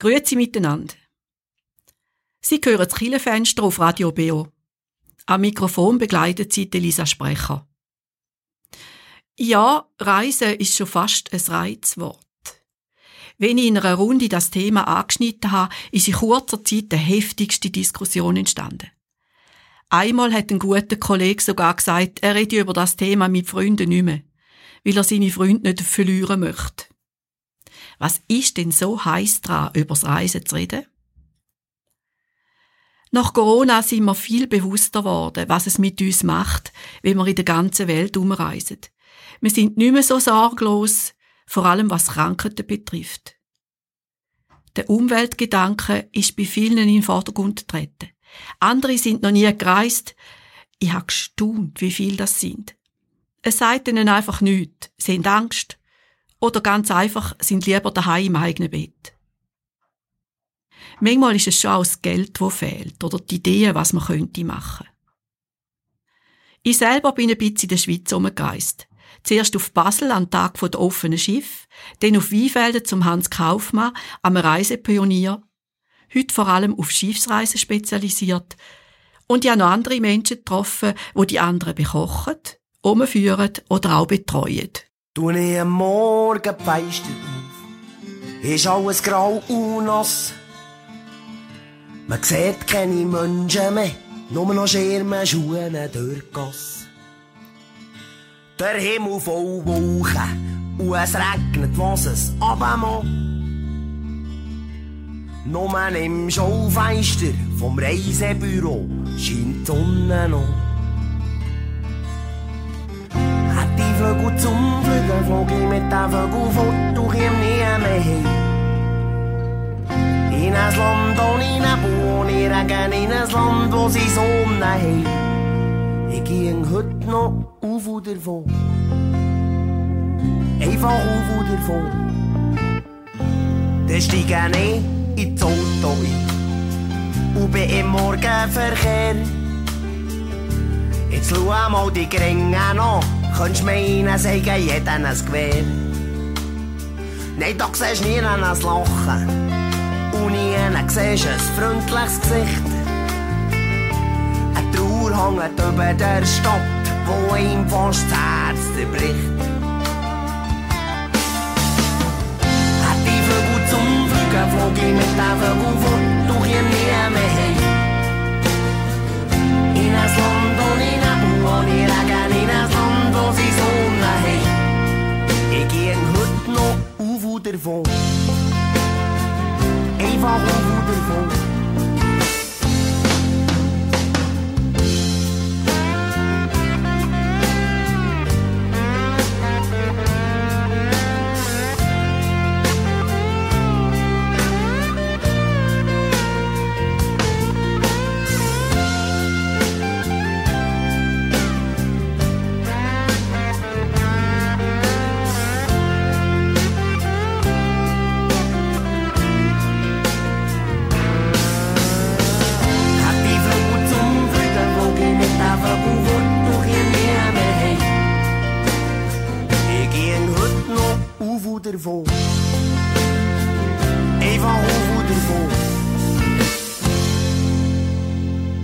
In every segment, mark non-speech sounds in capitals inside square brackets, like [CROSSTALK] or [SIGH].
Grüezi miteinander. Sie hören das Killefenster auf Radio BO. Am Mikrofon begleitet sie Elisa Sprecher. Ja, Reisen ist schon fast ein Reizwort. Wenn ich in einer Runde das Thema angeschnitten habe, ist in kurzer Zeit die heftigste Diskussion entstanden. Einmal hat ein guter Kollege sogar gesagt, er rede über das Thema mit Freunden nicht mehr, weil er seine Freunde nicht verlieren möchte. Was ist denn so heiß dran, übers Reisen zu reden? Nach Corona sind wir viel bewusster geworden, was es mit uns macht, wenn wir in der ganzen Welt umreisen. Wir sind nicht mehr so sorglos, vor allem was Krankheiten betrifft. Der Umweltgedanke ist bei vielen in den Vordergrund getreten. Andere sind noch nie gereist. Ich habe gestaunt, wie viel das sind. Es sagt ihnen einfach nichts. Sie haben Angst. Oder ganz einfach, sind lieber daheim im eigenen Bett. Manchmal ist es schon auch das Geld, das fehlt, oder die Idee, was man könnte machen. Ich selber bin ein bisschen in der Schweiz umgereist. Zuerst auf Basel am Tag der offenen Schiff, dann auf Weinfelden zum Hans Kaufmann, am Reisepionier. Heute vor allem auf Schiffsreisen spezialisiert. Und ich habe noch andere Menschen getroffen, wo die anderen bekochen, umführen oder auch betreuen. Du ich am Morgen Feister auf, ist alles grau und nass. Man sieht keine Menschen mehr, nur noch Schirme, Schuhe durch die Gasse. Der Himmel voll Wolken und es regnet, was es abmacht. Nur im Schaufenster vom Reisebüro scheint die Sonne noch. Hat die Vögel zum flog ich mit den Vögeln fort und komm nie mehr heim. In ein Land ohne Nebel, ohne Regen, in ein Land, wo sie Sonne haben. Ich ging heute noch auf und davon. Einfach auf und davon. Dann steige ich ins Auto ein und bin im Morgenverkehr. Jetzt schau mal die Gringe noch, könntest meinen, sagen jeden ein Gewehr. Nein, da siehst du nie ein Lachen und nie siehst ein freundliches Gesicht. Eine Trauer hängt über der Stadt, wo ihm fast das Herz zerbricht. Hat die Vögel zum Fliegen, flog ich mit den Vögeln fort, doch ich nie mehr heim. In ein Land ohne Nebel, ohne Regen, in ein Land, noch auf und davon. Eva Hoevoedervol. davon. Eva Hof davon.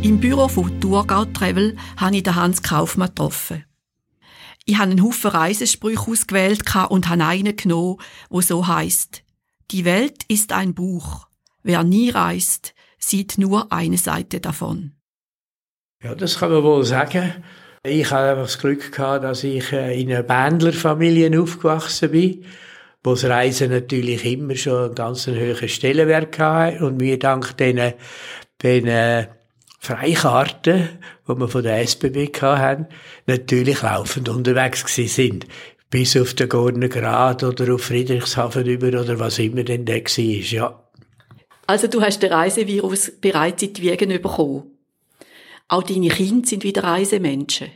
Im Büro von Thurgau Travel habe ich den Hans Kaufmann getroffen. Ich habe einen Haufen Reisesprüche ausgewählt und habe einen genommen, wo so heißt: Die Welt ist ein Buch. Wer nie reist, sieht nur eine Seite davon. Ja, das kann man wohl sagen. Ich habe das Glück gehabt, dass ich äh, in einer Bändlerfamilie aufgewachsen bin wo das Reisen natürlich immer schon einen ganz hohen Stellenwert hatte und wir dank diesen, diesen Freikarten, die wir von der SBB hatten, natürlich laufend unterwegs gewesen sind. Bis auf den Gorner Grad oder auf Friedrichshafen über oder was immer denn da war, ja. Also du hast den Reisevirus bereits in die Wiegen bekommen. Auch deine Kinder sind wieder Reisemenschen.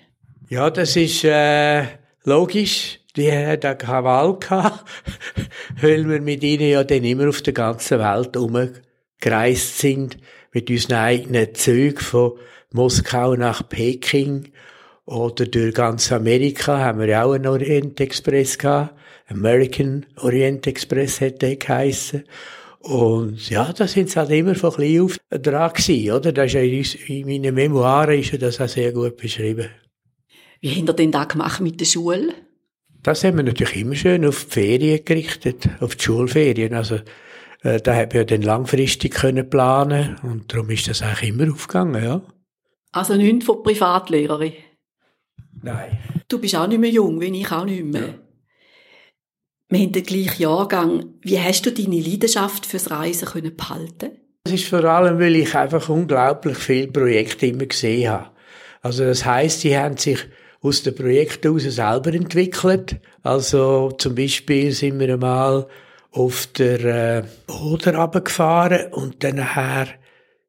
Ja, das ist äh, logisch die hat eine Wahl gehabt, weil wir mit ihnen ja dann immer auf der ganzen Welt umgereist sind, mit unseren eigenen Zügen von Moskau nach Peking oder durch ganz Amerika haben wir ja auch einen Orient Express gehabt. American Orient Express hätte der geheissen. Und ja, da sind sie halt immer von klein auf dran gewesen, oder? Das ist ja in, in meinen Memoiren ist ja das auch sehr gut beschrieben. Wie habt ihr denn da gemacht mit der Schule? Das haben wir natürlich immer schön auf die Ferien gerichtet, auf die Schulferien. Also, äh, da haben wir dann langfristig können planen und darum ist das eigentlich immer aufgegangen, ja. Also nicht von Privatlehrerin? Nein. Du bist auch nicht mehr jung, wie ich auch nicht mehr. Ja. Wir haben den gleichen Jahrgang. Wie hast du deine Leidenschaft fürs Reisen können behalten? Das ist vor allem, weil ich einfach unglaublich viele Projekte immer gesehen habe. Also das heißt, sie haben sich aus den Projekten heraus selber entwickelt. Also zum Beispiel sind wir einmal auf der äh, Oder runtergefahren und dann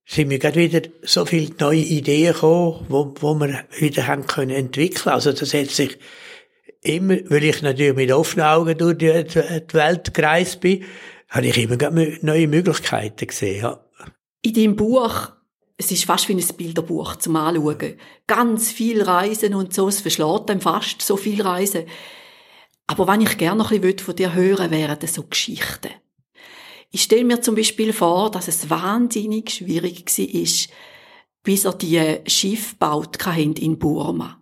sind mir gerade wieder so viele neue Ideen gekommen, wo, wo wir wieder haben können entwickeln. Also das hat sich immer, weil ich natürlich mit offenen Augen durch die, die Welt gereist bin, habe ich immer neue Möglichkeiten gesehen. Ja. In deinem Buch, es ist fast wie ein Bilderbuch zum Anschauen. Ganz viel Reisen und so, es verschlägt einem fast so viel Reisen. Aber wenn ich gerne noch bisschen von dir hören wären das so Geschichten. Ich stelle mir zum Beispiel vor, dass es wahnsinnig schwierig war, bis er die Schiff baut in Burma.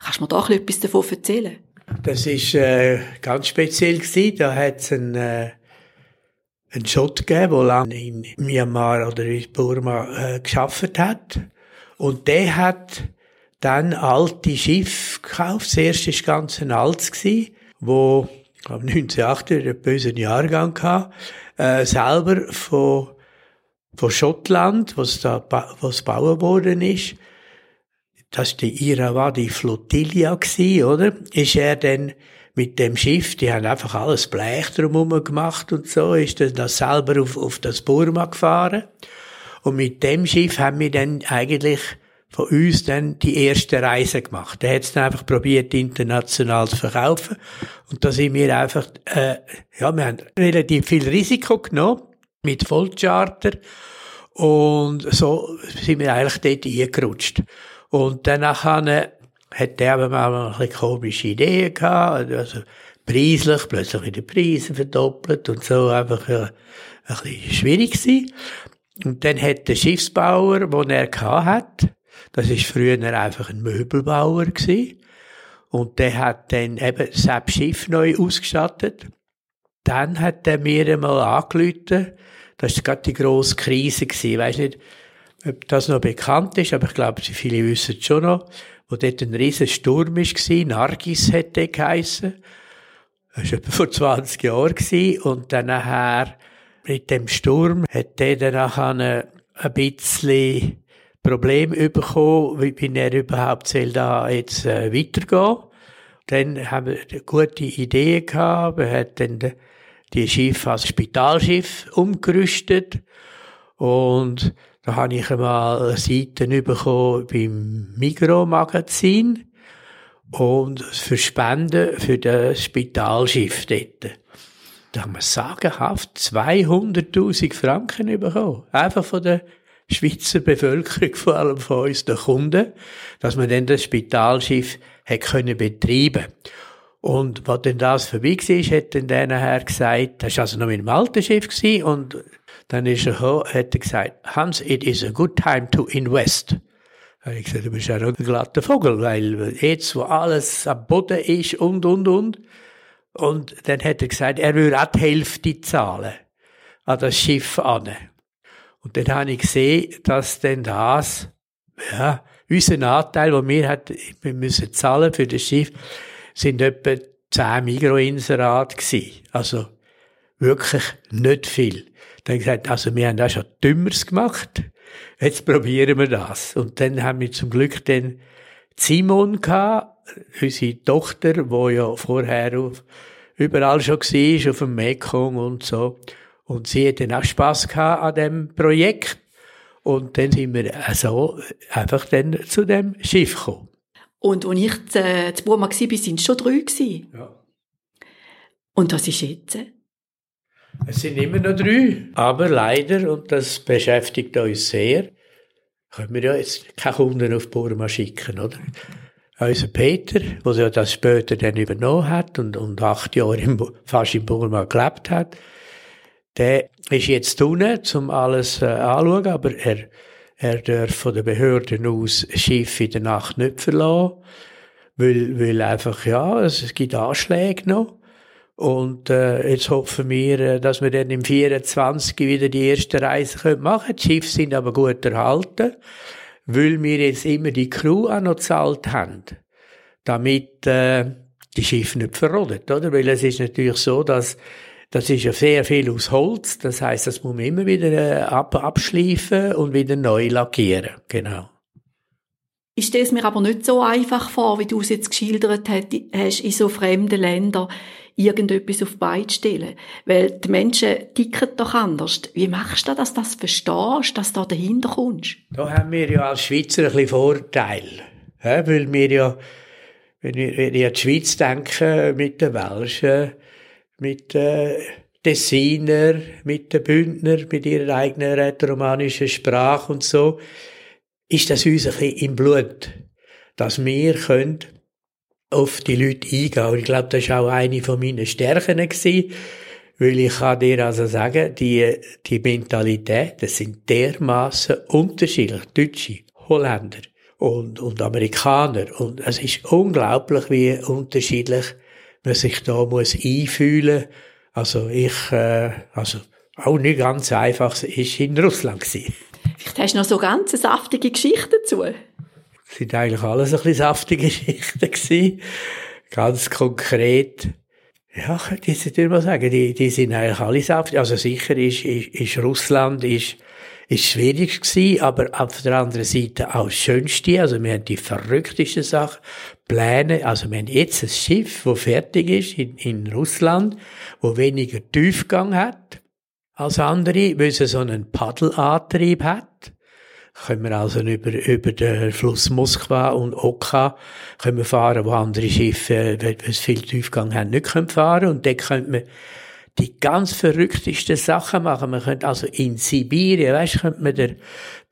Kannst du mir da etwas davon erzählen? Das ist äh, ganz speziell. Da hat es einen, äh, einen Schott gegeben, der lange in Myanmar oder in Burma äh, geschafft hat. Und der hat dann alte Schiffe gekauft. Das erste war ganz ein altes, wo ich glaube 1980 einen bösen Jahrgang hatte, äh, selber von, von Schottland, was da was bauen worden ist, das die Irawadi Flotilla gsi, oder? Ist er dann mit dem Schiff, die haben einfach alles Blech drumherum gemacht und so, ist dann das selber auf, auf das Burma gefahren. Und mit dem Schiff haben wir dann eigentlich von uns dann die erste Reise gemacht. Der hat es dann einfach probiert, international zu verkaufen. Und da sind wir einfach, äh, ja, wir haben relativ viel Risiko genommen mit Vollcharter. Und so sind wir eigentlich dort eingerutscht. Und danach hat der aber mal ein bisschen komische Ideen gehabt, also preislich, plötzlich wieder Preise verdoppelt und so, einfach ein, ein bisschen schwierig gewesen. Und dann hat der Schiffsbauer, den er hat, das ist früher einfach ein Möbelbauer gewesen, und der hat dann eben sein Schiff neu ausgestattet. Dann hat er mir einmal angerufen, das war gerade die grosse Krise gewesen, ich weiss nicht, ob das noch bekannt ist, aber ich glaube, viele wissen es schon noch, wo dort ein riesen Sturm war, Nargis hätte geheissen. Das war etwa vor 20 Jahren und dann nachher, mit dem Sturm, hat der dann nachher ein bisschen Problem bekommen, wie er überhaupt soll da jetzt äh, weitergehen. Dann haben wir gute Idee gehabt, er hat dann die Schiff als Spitalschiff umgerüstet und da habe ich einmal Seiten bekommen beim Migro-Magazin und für Spenden für das Spitalschiff dort. Da haben wir sagenhaft 200.000 Franken bekommen. Einfach von der Schweizer Bevölkerung, vor allem von uns, den Kunden, dass man dann das Spitalschiff hat können betreiben und was denn das vorbei war, hat dann der nachher gesagt, das war also noch mit dem alten Schiff und dann ist er hoch, hat er gesagt, Hans, it is a good time to invest. Habe ich gesagt, du bist ja ein glatter Vogel, weil jetzt, wo alles am Boden ist und, und, und. Und dann hat er gesagt, er würde auch die Hälfte zahlen an das Schiff an. Und dann habe ich gesehen, dass denn das, ja, unser Anteil, den wir, hat, wir müssen zahlen für das Schiff, sind etwa zehn Mikroinserate gewesen. Also, wirklich nicht viel. Dann gesagt, also wir haben da schon Dümmeres gemacht, jetzt probieren wir das. Und dann haben wir zum Glück den Simon gehabt, unsere Tochter, wo ja vorher auf, überall schon war, auf dem Mekong und so. Und sie hat dann auch Spass gehabt an dem Projekt. Und dann sind wir also einfach dann zu dem Schiff gekommen. Und als ich zu, äh, Burma war, waren es schon drei. Ja. Und was ist jetzt? Es sind immer noch drei, aber leider, und das beschäftigt uns sehr, können wir ja jetzt keine Kunden auf Burma schicken, oder? Unser Peter, der ja das später dann übernommen hat und, und acht Jahre im, fast in Burma gelebt hat, Der ist jetzt unten, um alles äh, anzuschauen, aber er, er darf von den Behörden aus Schiff in der Nacht nicht verlassen, weil, weil einfach, ja, es gibt Anschläge noch. Und äh, jetzt hoffen wir, äh, dass wir dann im 24 wieder die erste Reise machen können. Die Schiffe sind aber gut erhalten, weil wir jetzt immer die Crew auch noch gezahlt haben, damit äh, die Schiffe nicht verrodet, oder? Weil es ist natürlich so, dass das ist ja sehr viel aus Holz, das heißt, das muss man immer wieder äh, ab, abschleifen und wieder neu lackieren, genau. Ich stelle es mir aber nicht so einfach vor, wie du es jetzt geschildert hast, in so fremden Ländern irgendetwas auf zu stellen. Weil die Menschen ticken doch anders. Wie machst du das, dass du das verstehst, dass du da dahinter kommst? Da haben wir ja als Schweizer ein bisschen Vorteil. Ja, weil wir ja, wenn wir an die Schweiz denken, mit den Welschen, mit den Tessiner, mit den Bündner, mit ihrer eigenen rätoromanischen Sprache und so, ist das uns ein bisschen im Blut, dass wir können auf die Leute eingehen. Und ich glaube, das war auch eine von meinen Stärken gewesen, weil ich kann dir also sagen, die, die Mentalität, das sind dermaßen unterschiedlich. Deutsche, Holländer und, und Amerikaner. Und es ist unglaublich, wie unterschiedlich man sich da muss einfühlen. Also ich, äh, also auch nicht ganz einfach, war in Russland gewesen. Vielleicht hast du noch so ganz saftige Geschichten dazu. Sind eigentlich alles ein bisschen saftige [LAUGHS] Geschichten gewesen. Ganz konkret. Ja, würde ich mal sagen, die, die sind eigentlich alle saftig. Also sicher ist, ist, ist Russland, ist, ist schwierig gewesen, aber auf der anderen Seite auch das Schönste. Also wir haben die verrücktesten Sachen, Pläne. Also wir haben jetzt ein Schiff, das fertig ist in, in Russland, wo weniger Tiefgang hat als andere, weil es so einen Paddelantrieb hat können wir also über, über den Fluss Moskwa und Oka können wir fahren, wo andere Schiffe, wenn es viel Tiefgang haben, nicht können fahren. Und dort könnte man die ganz verrücktesten Sachen machen. Man könnte also in Sibirien, weißt, könnte man der,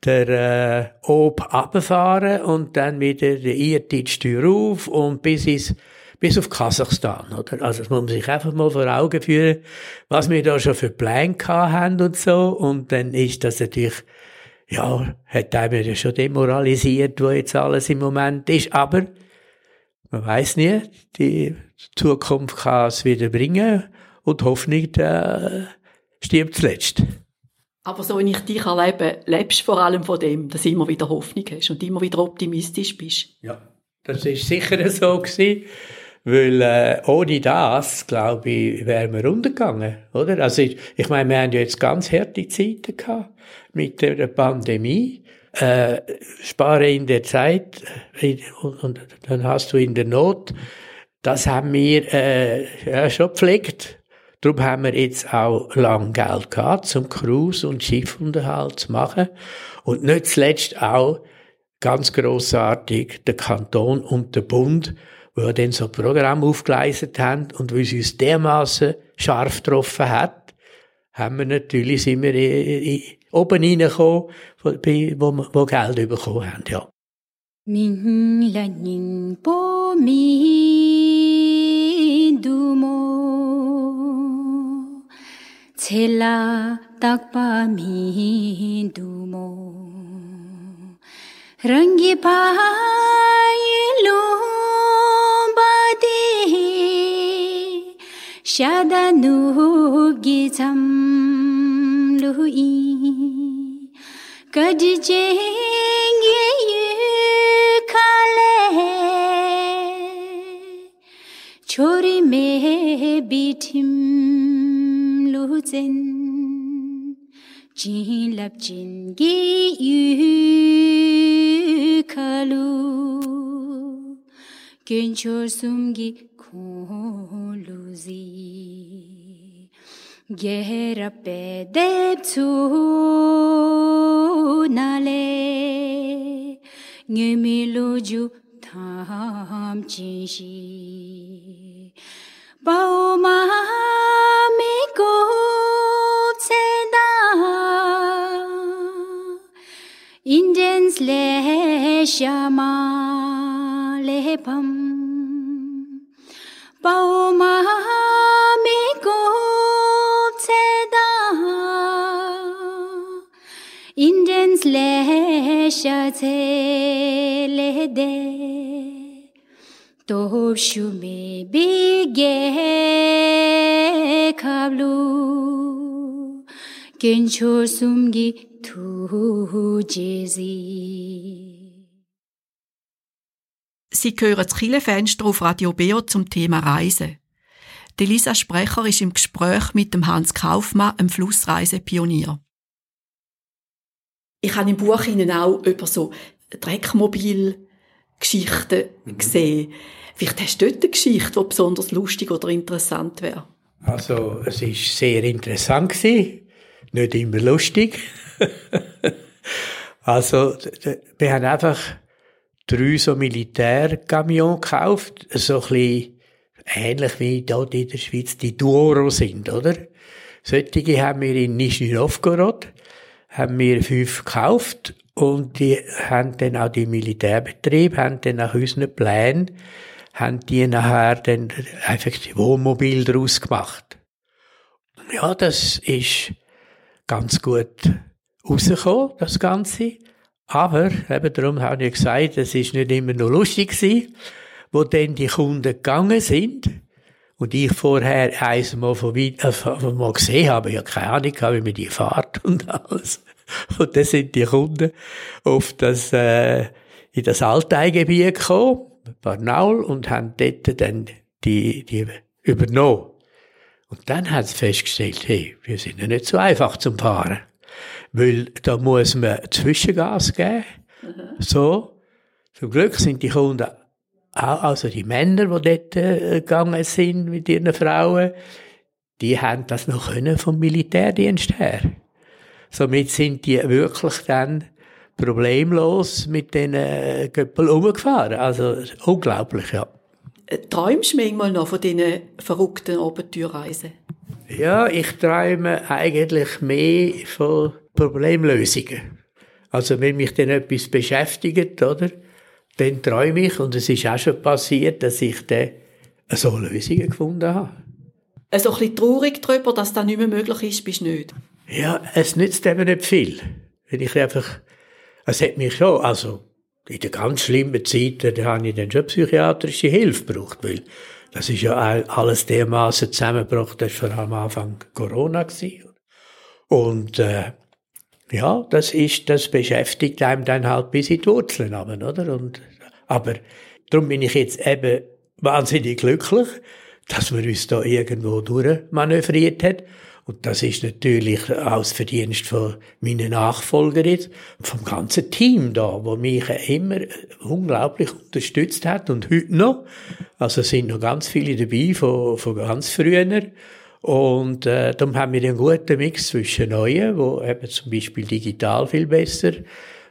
der äh, Ob runterfahren und dann wieder der Irtitsch auf und bis ins bis auf Kasachstan, oder? Also, das muss man sich einfach mal vor Augen führen, was wir da schon für Pläne haben und so. Und dann ist das natürlich ja, hat einem ja schon demoralisiert, wo jetzt alles im Moment ist. Aber man weiß nie, die Zukunft kann es wieder bringen und die Hoffnung äh, stirbt zuletzt. Aber so wie ich dich erlebe, lebst du vor allem von dem, dass du immer wieder Hoffnung hast und immer wieder optimistisch bist. Ja, das ist sicher so gewesen. Weil äh, ohne das, glaube ich, wären wir untergegangen, oder? Also ich, ich meine, wir haben ja jetzt ganz harte Zeiten gehabt mit der Pandemie. Äh, spare in der Zeit äh, und, und, dann hast du in der Not. Das haben wir äh, ja, schon gepflegt. Darum haben wir jetzt auch lang Geld gehabt, zum Cruise- und Schiffunterhalt zu machen. Und nicht zuletzt auch ganz großartig der Kanton und der Bund, wo dann so ein Programm aufgeleistet haben und wie es uns dermaßen scharf getroffen hat, haben wir natürlich, sind wir 오빠니나고 보칼도 보고 한테요. 민라닌 보미 두모 첼라 딱바미 두모 랑기 바일로 바데 샤다누기 잠 nu gi cham lu i कजजेंगे ये खाले छोरी में बिठिम लुजेन जिलब जिनगे यु खालु केंचोर सुमगी gehra pe deb chu nale ngemi lu ju tham chi shi bao ma mi ko se da indians le shama le pam bao ma mi ko Indians lehshate de to shume bige kablu kencho sumgi tu jezi Sie hören das Killefenster auf Radio Beo zum Thema Reisen. Die Lisa Sprecher ist im Gespräch mit dem Hans Kaufmann, einem Flussreisepionier. Ich habe im Buch Ihnen auch über so Dreckmobil-Geschichten mhm. gesehen. Vielleicht hast du dort eine Geschichte, die besonders lustig oder interessant wäre. Also, es war sehr interessant gewesen. Nicht immer lustig. [LAUGHS] also, wir haben einfach drei so Militärkamion gekauft, so ein bisschen ähnlich wie dort in der Schweiz die Duoro sind, oder? Solche haben wir in Nizhny Novgorod, haben wir fünf gekauft und die haben dann auch die Militärbetriebe, haben dann nach unseren Plänen, haben die nachher dann einfach die Wohnmobil daraus gemacht. Ja, das ist ganz gut rausgekommen, das Ganze. Aber, eben darum habe ich gesagt, es ist nicht immer nur lustig gewesen, wo dann die Kunden gegangen sind und ich vorher eins mal von weit, äh, mal gesehen habe, ja keine Ahnung, wie man die fahrt [LAUGHS] und alles. Und dann sind die Kunden auf das, äh, in das Alteigebiet gekommen, Barnaul, und haben dort dann die, die übernommen. Und dann hat es festgestellt, hey, wir sind ja nicht so einfach zum Fahren. Weil da muss man Zwischengas geben. Mhm. So. Zum Glück sind die Kunden also die Männer, die dort äh, gegangen sind mit ihren Frauen, die haben das noch können vom Militärdienst her. Somit sind die wirklich dann problemlos mit den äh, Göppel umgefahren. Also unglaublich, ja. Äh, träumst du manchmal noch von diesen verrückten Abenteuerreisen? Ja, ich träume eigentlich mehr von Problemlösungen. Also wenn mich dann etwas beschäftigt, oder, dann träume ich, und es ist auch schon passiert, dass ich dann so Lösungen gefunden habe. Also ein bisschen traurig darüber, dass das nicht mehr möglich ist, bist du nicht? Ja, es nützt eben nicht viel. Wenn ich einfach, es hat mich schon, also in den ganz schlimmen Zeiten, da habe ich dann schon psychiatrische Hilfe gebraucht, weil das ist ja alles dermaßen zusammengebracht, das war am Anfang Corona gewesen. Und äh, ja, das ist, das beschäftigt einem dann halt bis in die Wurzeln oder? Und, aber darum bin ich jetzt eben wahnsinnig glücklich, dass man uns da irgendwo durchmanövriert hat. Und das ist natürlich auch das Verdienst von meinen Nachfolger jetzt, vom ganzen Team da, wo mich immer unglaublich unterstützt hat und heute noch. Also sind noch ganz viele dabei von, von ganz früher. Und äh, darum haben wir einen guten Mix zwischen Neuen, wo eben zum Beispiel digital viel besser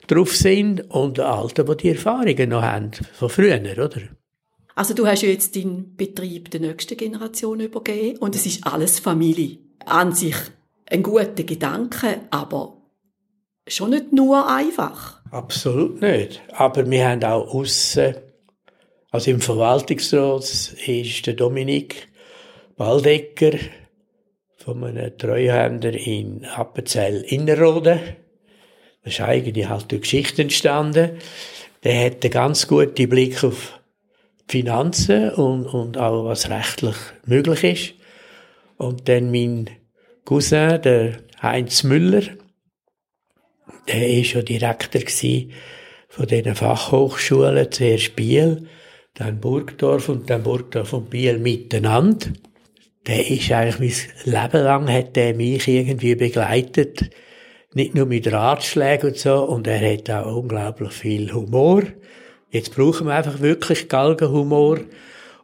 drauf sind, und Alten, die die Erfahrungen noch haben von früher, oder? Also du hast ja jetzt deinen Betrieb der nächsten Generation übergeben und es ist alles Familie. An sich ein guter Gedanke, aber schon nicht nur einfach. Absolut nicht. Aber wir haben auch aussen, also im Verwaltungsrat ist der Dominik Waldecker von einem Treuhänder in Appenzell Innerrhoden. Das ist eigentlich halt durch Geschichte entstanden. Der hat einen ganz guten Blick auf Finanzen und, und auch was rechtlich möglich ist. Und dann mein Cousin, der Heinz Müller, der war ja Direktor von diesen Fachhochschulen, zuerst Biel, dann Burgdorf und dann Burgdorf und Biel miteinander der ist eigentlich mein Leben lang hat der mich irgendwie begleitet. Nicht nur mit Ratschlägen und so, und er hat auch unglaublich viel Humor. Jetzt brauchen wir einfach wirklich Galgenhumor.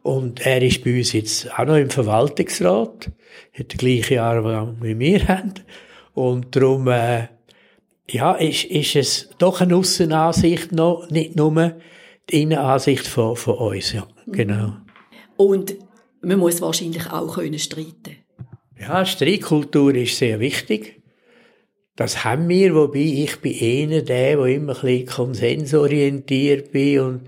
Und er ist bei uns jetzt auch noch im Verwaltungsrat. Hat die gleiche Jahre wie wir haben. Und darum, äh, ja, ist, ist es doch eine Aussenansicht noch, nicht nur die Innenansicht von, von uns, ja. Genau. Und man muss wahrscheinlich auch können streiten Ja, Streitkultur ist sehr wichtig. Das haben wir, wobei ich bin einer der, der immer ein bisschen konsensorientiert bin und,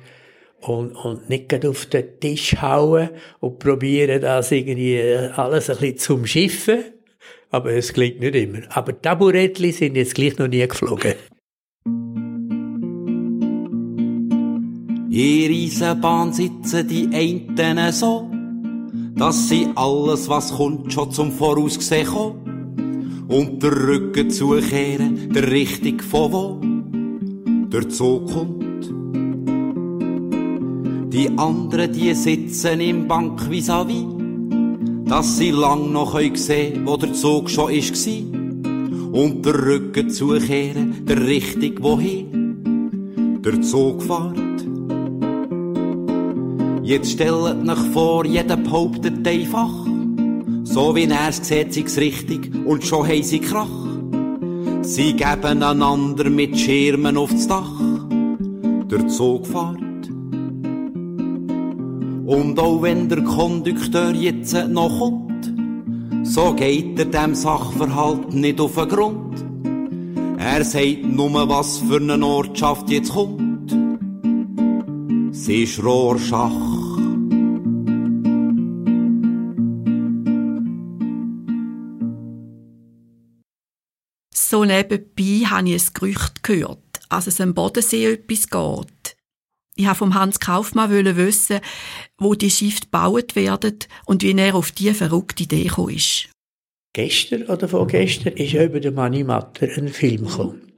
und, und nicht auf den Tisch hauen und probieren, das irgendwie alles ein bisschen zum Schiffen. aber es klingt nicht immer. Aber Taburettli sind jetzt gleich noch nie geflogen. In Eisenbahn sitzen die einen so, dass sie alles, was kommt, schon zum Vorausgesehen kommen. Und der Rücken zukehren, der Richtung von wo der Zug kommt. Die anderen, die sitzen im Bank vis-à-vis, dass sie lang noch sehen können, wo der Zug schon war. Und der Rücken zukehren, der Richtung wohin der Zug fährt. Jetzt stellt euch vor, jeder behauptet einfach, so wie er es sieht, sie's richtig und schon haben sie Krach. Sie geben einander mit Schirmen aufs Dach, der Zug fährt. Und auch wenn der Kondukteur jetzt noch kommt, so geht er dem Sachverhalt nicht auf den Grund. Er sagt nur, was für eine Ortschaft jetzt kommt. Sie ist Rohrschach. So nebenbei habe ich ein Gerücht gehört, dass es am Bodensee etwas geht. Ich wollte vom Hans Kaufmann wissen, wo die Schiffe gebaut werden und wie er auf diese verrückte Idee gekommen ist. Gestern oder vorgestern ist über den Manimatter ein Film gekommen.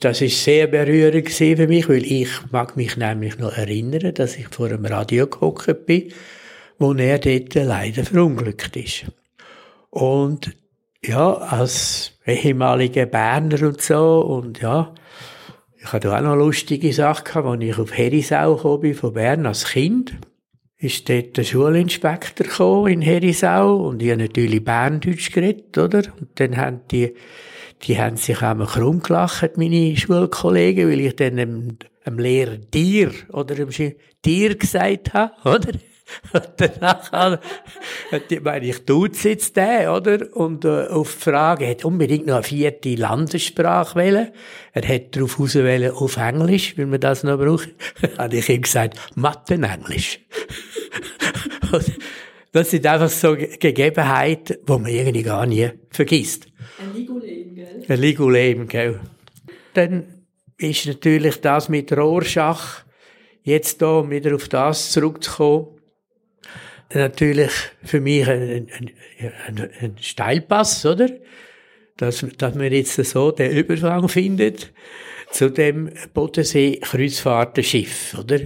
Das ist sehr berührend für mich, weil ich mag mich nämlich noch erinnern, dass ich vor einem Radio gehockt bin, wo er dort leider verunglückt ist. Und ja, als ehemaliger Berner und so und ja, ich hatte auch noch lustige Sachen gehabt, als ich auf Herisau bin, von Bern als Kind. Ist dort der Schulinspektor gekommen in Herisau und ich habe natürlich Berndeutsch geredet, oder? Und dann haben die, die haben sich einmal krumm gelacht, meine Schulkollegen, weil ich dann dem, dem Lehrer dir oder dem dir gesagt habe, [LAUGHS] oder? Und danach ich meine ich, tut jetzt der, oder? Und äh, auf die Frage, er hat unbedingt noch eine vierte Landessprache wählen. Er hat darauf auswählen auf Englisch, weil man das noch braucht. [LAUGHS] habe ich ihm gesagt, Mathe-Englisch. [LAUGHS] das sind einfach so Gegebenheiten, die man irgendwie gar nie vergisst. Ein Ligulem, gell? Ein Ligulem, gell? Dann ist natürlich das mit Rorschach, jetzt da wieder auf das zurückzukommen, natürlich für mich ein, ein, ein, ein Steilpass, oder? Dass, dass man jetzt so den Übergang findet zu dem Bodensee-Kreuzfahrtenschiff, oder?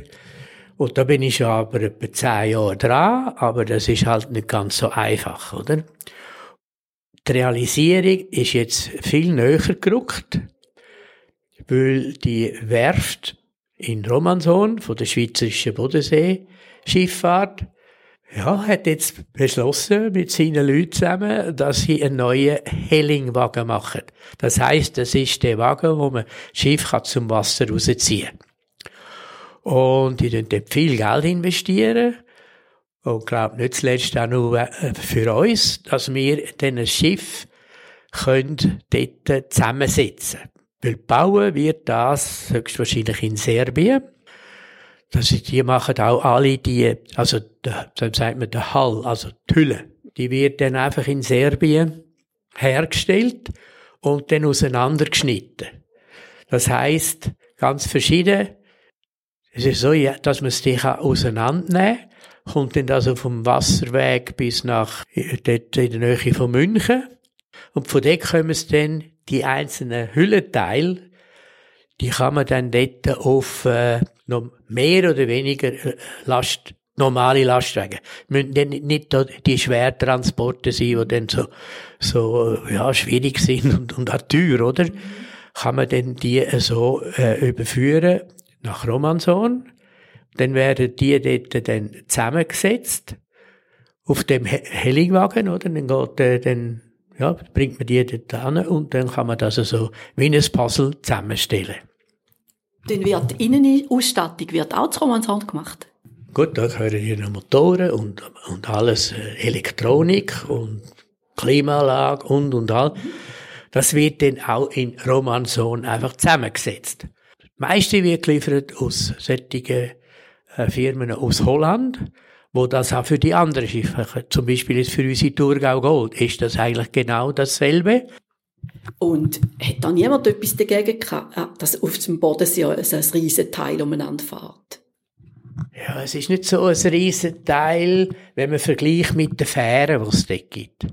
Und da bin ich schon aber etwa zehn Jahre dran, aber das ist halt nicht ganz so einfach, oder? Die Realisierung ist jetzt viel näher gerückt, weil die Werft in Romanshorn von der Schweizerischen Bodensee-Schifffahrt ja, hat jetzt beschlossen mit seinen Leuten zusammen, dass sie einen neuen Hellingwagen machen. Das heißt, das ist der Wagen, wo man Schiff kann zum Wasser rausziehen Und die dort viel Geld investieren. Und glaube nicht zuletzt auch nur äh, für uns, dass wir dann ein Schiff können dort zusammensetzen. Weil bauen wird das höchstwahrscheinlich in Serbien. Das ist, die machen auch alle die, also, dann sagt man der Hall, also die Hülle. Die wird dann einfach in Serbien hergestellt und dann auseinandergeschnitten. Das heißt, ganz verschieden. Es ist so, dass man es die auseinandernehmen kann, kommt dann also vom Wasserweg bis nach, dort in der Nähe von München. Und von dort kommen es dann die einzelnen Hüllenteile, die kann man dann dort auf äh, noch mehr oder weniger äh, Last, normale Lastwagen. Müssen dann nicht die Schwertransporte sein, die dann so, so ja, schwierig sind und, und auch teuer, oder? Kann man dann die äh, so äh, überführen nach Romanson. Dann werden die dort dann zusammengesetzt auf dem Hellingwagen, oder? Dann geht äh, dann ja, bringt man die dort hin und dann kann man das so also wie ein Puzzle zusammenstellen. Dann wird die Innenausstattung wird auch zu Romanshand gemacht? Gut, da gehören hier noch Motoren und, und alles äh, Elektronik und Klimaanlage und und all. Das wird dann auch in Romanson einfach zusammengesetzt. Das meiste wird geliefert aus solchen äh, Firmen aus Holland, wo das auch für die anderen Schiffe, zum Beispiel jetzt für unsere Thurgau Gold, ist das eigentlich genau dasselbe. Und hat da niemand etwas dagegen gehabt, äh, dass auf dem Bodensee also ein riesen Teil umeinander fährt? Ja, es ist nicht so ein riesen Teil, wenn man vergleicht mit den Fähren, die es dort gibt.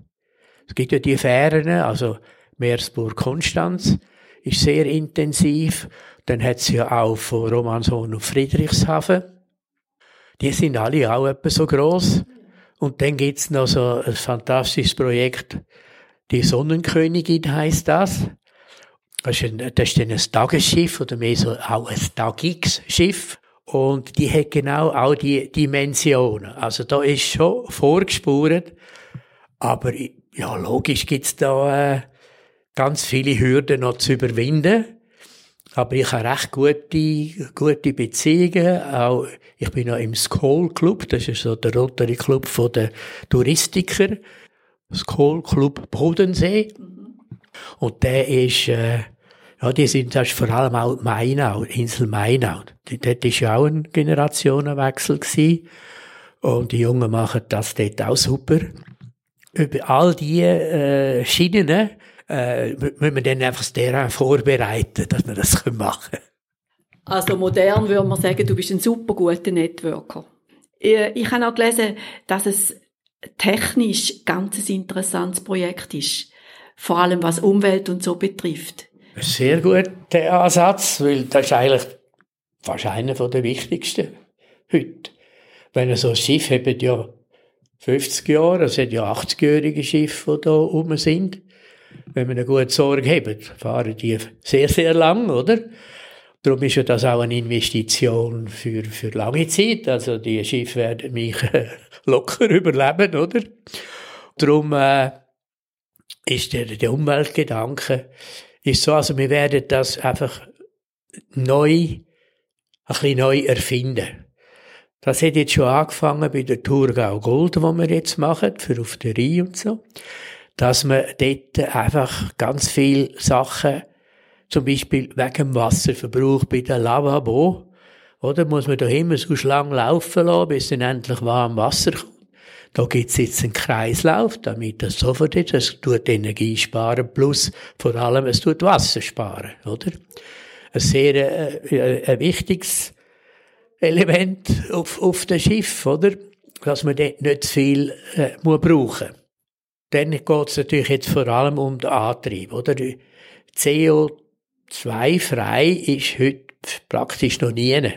Es gibt ja die Fähren, also Meersburg-Konstanz ist sehr intensiv. Dann hat es ja auch von Romanshorn auf Friedrichshafen. Die sind alle auch etwa so groß. Und dann gibt's noch so ein fantastisches Projekt, die Sonnenkönigin heißt das. Das ist, ein, das ist dann ein Tagesschiff oder mehr so auch ein Tagix-Schiff. Und die hat genau auch die Dimensionen. Also da ist schon vorgespurt. Aber ja, logisch gibt's da äh, ganz viele Hürden noch zu überwinden. Aber ich habe recht gute, gute Beziehungen. Auch, ich bin noch im Skoll Club. Das ist so der Rotary Club der Touristiker. Skoll Club Bodensee. Und der ist, äh, ja, die sind, das ist vor allem auch Mainau, Insel Mainau. Dort ist ja auch ein Generationenwechsel gewesen. Und die Jungen machen das dort auch super. Über all die äh, Schienen äh, müssen wir dann einfach das vorbereiten, dass wir das [LAUGHS] machen können. Also modern würde man sagen, du bist ein super guter Networker. Ich, ich habe auch gelesen, dass es technisch ganz ein interessantes Projekt ist. Vor allem was Umwelt und so betrifft. Ein sehr guter Ansatz, weil das ist eigentlich fast einer der wichtigsten heute. Wenn so ein Schiff hat ja 50 Jahre, es hat ja 80-jährige Schiffe, die da rum sind. Wenn man eine gute Sorge hat, fahren die sehr, sehr lang, oder? Darum ist ja das auch eine Investition für, für lange Zeit. Also die Schiffe werden mich [LAUGHS] locker überleben, oder? Darum äh, ist der, der Umweltgedanke ist so, also wir werden das einfach neu, ein bisschen neu erfinden. Das hat jetzt schon angefangen bei der Thurgau Gold, die wir jetzt machen, für auf der Rhein und so, dass man dort einfach ganz viele Sachen zum Beispiel wegen dem Wasserverbrauch bei der Lavabo, oder? Muss man da immer so lang laufen lassen, bis dann endlich warm Wasser kommt. Da gibt's jetzt einen Kreislauf, damit das sofort ist. Es tut Energie sparen, plus vor allem es tut Wasser sparen, oder? Ein sehr äh, äh ein wichtiges Element auf, auf dem Schiff, oder? Dass man dort nicht zu viel äh, muss brauchen Dann geht's natürlich jetzt vor allem um den Antrieb, oder? CO zwei frei ist heute praktisch noch nie.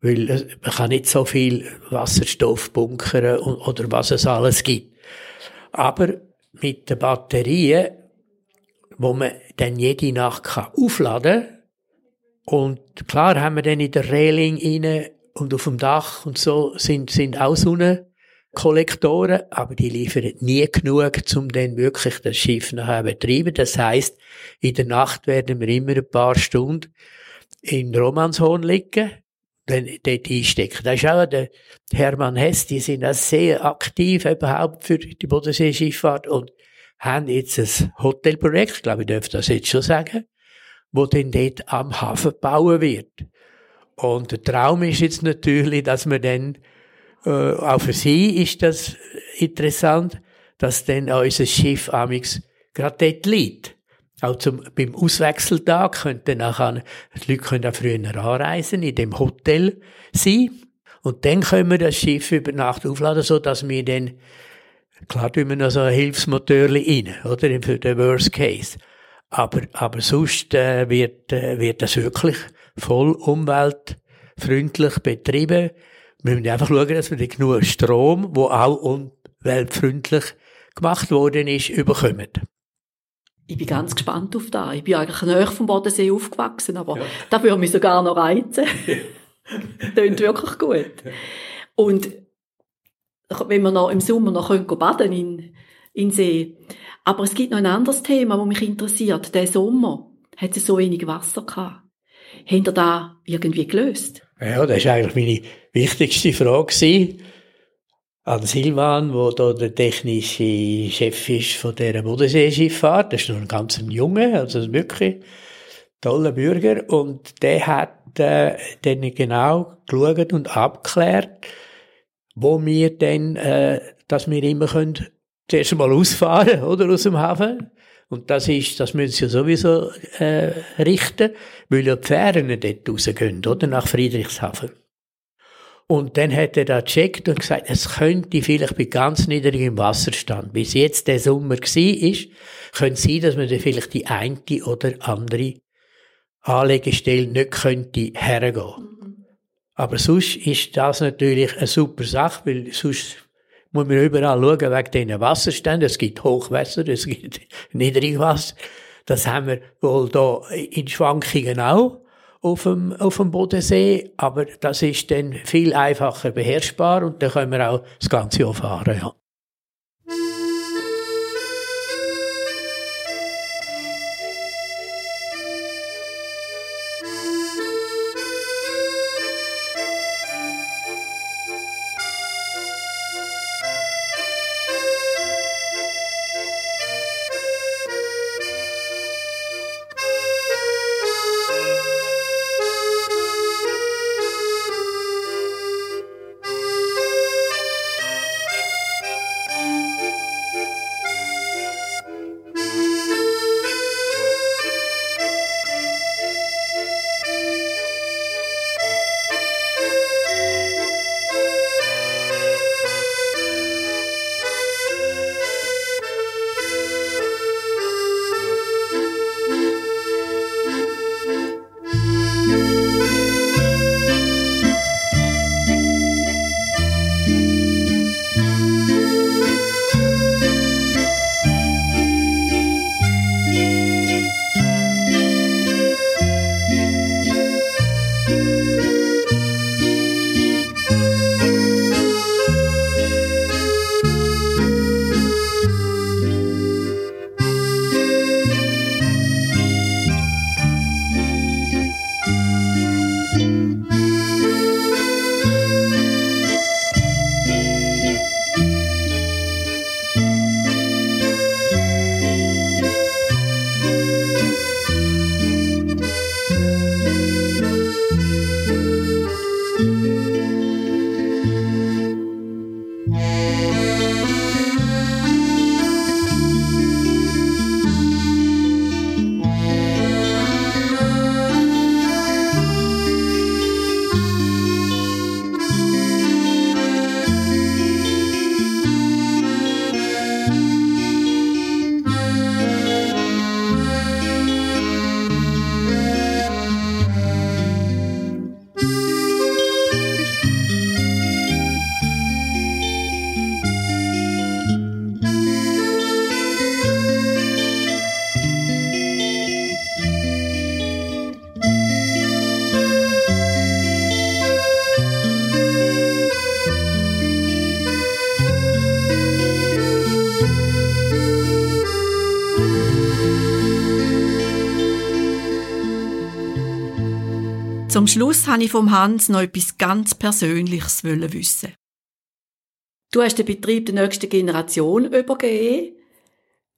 Weil man kann nicht so viel Wasserstoff bunkern oder was es alles gibt. Aber mit den Batterien, wo man dann jede Nacht kann aufladen kann, und klar haben wir dann in der Reling rein und auf dem Dach und so sind, sind auch Sonnenkollektoren, aber die liefern nie genug, um dann wirklich das Schiff nachher zu betreiben. Das heisst, in der Nacht werden wir immer ein paar Stunden in Romanshorn liegen, dann dort einstecken. Das ist auch der Hermann Hess, die sind auch sehr aktiv überhaupt für die Bodenseeschifffahrt und haben jetzt ein Hotelprojekt, glaube, ich darf das jetzt schon sagen, wo dann dort am Hafen bauen wird. Und der Traum ist jetzt natürlich, dass man dann, äh, auch für sie ist das interessant, dass dann unser Schiff amix gerade dort liegt. Auch zum, beim Auswechseltag können dann nachher, die Leute können auch früher anreisen, in dem Hotel sein. Und dann können wir das Schiff über Nacht aufladen, so dass wir dann, klar tun wir noch so ein Hilfsmotörli rein, oder? Für den Worst Case. Aber, aber sonst äh, wird, äh, wird das wirklich voll umweltfreundlich betrieben. Wir müssen einfach schauen, dass wir genug Strom, wo auch umweltfreundlich gemacht worden ist, überkommen. Ich bin ganz gespannt auf das. Ich bin eigentlich näher vom Bodensee aufgewachsen, aber ja. da würde mich sogar noch reizen. [LAUGHS] Tönt wirklich gut. Und wenn wir noch im Sommer noch baden in, in See, aber es gibt noch ein anderes Thema, das mich interessiert. Der Sommer hat es so wenig Wasser gehabt. Habt ihr da irgendwie gelöst? Ja, das war eigentlich meine wichtigste Frage an Silvan, wo da der technische Chef ist von dieser Bodenseeschifffahrt. Das ist noch ein ganz Junge, also wirklich toller Bürger. Und der hat äh, dann genau geschaut und abgeklärt, wo wir dann, äh, dass wir immer können, zuerst mal ausfahren, [LAUGHS] oder, aus dem Hafen. Und das ist, das müssen sie sowieso, äh, richten, weil ja die Fähren dort rausgehen, oder, nach Friedrichshafen. Und dann hat er da gecheckt und gesagt, es könnte vielleicht bei ganz niedrigem Wasserstand, bis jetzt der Sommer war, ist, könnte sein, dass man dann vielleicht die eine oder andere Anlegestelle nicht könnte hergehen. Aber sonst ist das natürlich eine super Sache, weil sonst muss man überall schauen wegen diesen Wasserständen. Es gibt Hochwasser, es gibt [LAUGHS] Niedrigwasser. Das haben wir wohl da in Schwankungen auch auf dem, auf dem Bodensee, aber das ist dann viel einfacher beherrschbar und dann können wir auch das ganze Jahr fahren. Ja. Zum Schluss habe ich vom Hans noch etwas ganz Persönliches wissen. Du hast den Betrieb der nächsten Generation übergeben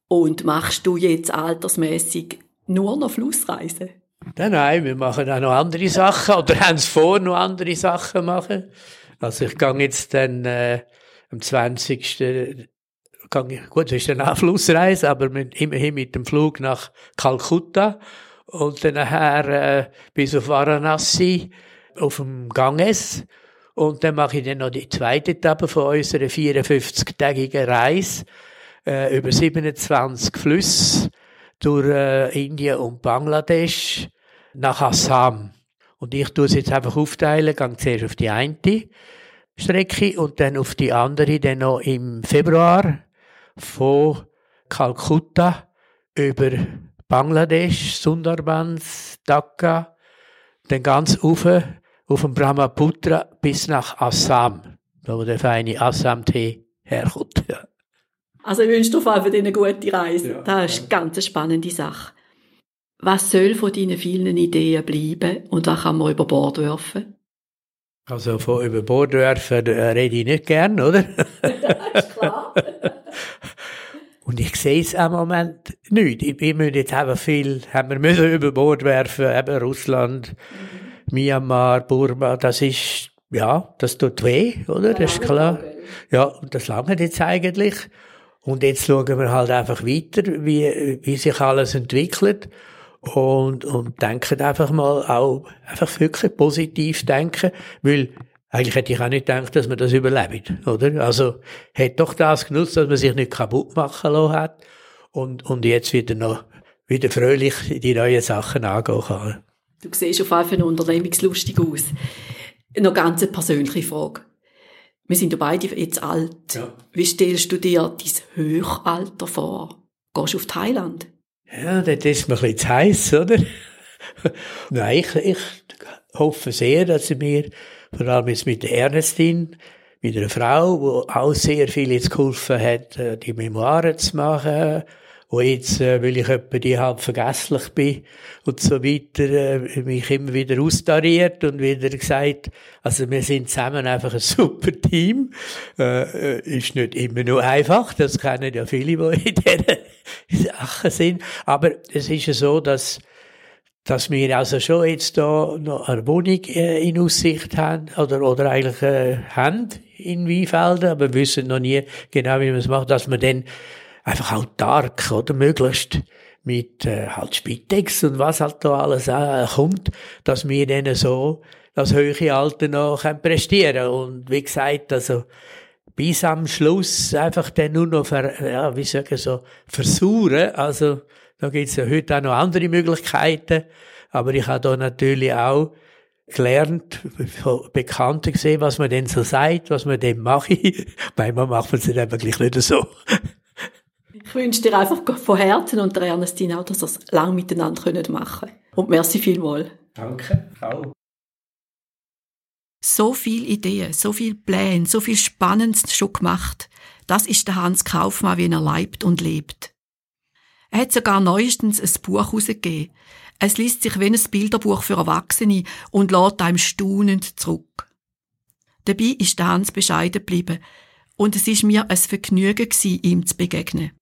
und machst du jetzt altersmäßig nur noch Flussreisen? Nein, nein, wir machen auch noch andere Sachen oder haben es vor, noch andere Sachen machen. Also ich gehe jetzt dann äh, am 20. Gang, gut, das ist eine Flussreise, aber mit, immerhin mit dem Flug nach Kalkutta und dann nachher äh, bis auf Varanasi auf dem Ganges. Und dann mache ich dann noch die zweite Etappe von unserer 54-tägigen Reise äh, über 27 Flüsse durch äh, Indien und Bangladesch nach Assam. Und ich tue es jetzt einfach aufteilen, gehe zuerst auf die eine Strecke und dann auf die andere, dann noch im Februar von Kalkutta über Bangladesch, Sundarbans, Dhaka, dann ganz rauf auf dem Brahmaputra bis nach Assam, wo der feine Assam-Tee herkommt. Ja. Also ich wünsche dir auf eine gute Reise. Ja, das ist eine ganz spannende Sache. Was soll von deinen vielen Ideen bleiben und was kann man über Bord werfen? Also von über Bord werfen äh, rede ich nicht gern, oder? [LAUGHS] das ist klar. Und ich sehe es im Moment nicht. Wir müssen jetzt einfach viel, haben wir müssen [LAUGHS] über Bord werfen, eben Russland, mhm. Myanmar, Burma, das ist ja, das tut weh, oder? Das ist klar. Ja, und das lange jetzt eigentlich. Und jetzt schauen wir halt einfach weiter, wie, wie sich alles entwickelt. Und, und denken einfach mal auch, einfach wirklich positiv denken, weil eigentlich hätte ich auch nicht gedacht, dass man das überlebt, oder? Also, hätte doch das genutzt, dass man sich nicht kaputt machen lassen hat und, und jetzt wieder noch, wieder fröhlich die neuen Sachen angehen kann. Du siehst auf jeden Fall unternehmungslustig aus. Noch ganz eine persönliche Frage. Wir sind ja beide jetzt alt. Ja. Wie stellst du dir dein Hochalter vor? Gehst du auf Thailand? Ja, das ist mir ein bisschen zu heiß, oder? [LAUGHS] Nein, ich, ich hoffe sehr, dass sie mir, vor allem jetzt mit der Ernestin, mit einer Frau, die auch sehr viel jetzt geholfen hat, äh, die Memoiren zu machen, wo jetzt, äh, weil ich etwa die halb vergesslich bin und so weiter, äh, mich immer wieder austariert und wieder gesagt, also wir sind zusammen einfach ein super Team. Äh, ist nicht immer nur einfach, das kennen ja viele, die in diesen [LAUGHS] Sachen sind. Aber es ist ja so, dass dass wir also schon jetzt da noch eine Wohnung äh, in Aussicht haben oder, oder eigentlich äh, haben in Weinfelden, aber wissen noch nie genau, wie man es macht, dass man dann einfach autark, oder möglichst mit äh, halt Spitex und was halt da alles äh, kommt, dass wir dann so das höhere Alter noch können prestieren und wie gesagt, also bis am Schluss einfach dann nur noch ver, ja, wie sagen so versuchen, also da gibt's ja heute auch noch andere Möglichkeiten, aber ich habe da natürlich auch gelernt, von Bekannten gesehen, was man denn so sagt, was man denn mache. [LAUGHS] Manchmal macht man es dann wirklich nicht so. Ich wünsche dir einfach von Herzen und der Ernestine auch, dass ihr es lang miteinander machen können. Und merci vielmals. Danke, auch. So viele Ideen, so viele Pläne, so viel Spannendes schon gemacht. Das ist der Hans Kaufmann, wie er leibt und lebt. Er hat sogar neuestens ein Buch herausgegeben. Es liest sich wie ein Bilderbuch für Erwachsene und lädt einem staunend zurück. Dabei ist Hans bescheiden geblieben und es ist mir ein Vergnügen ihm zu begegnen.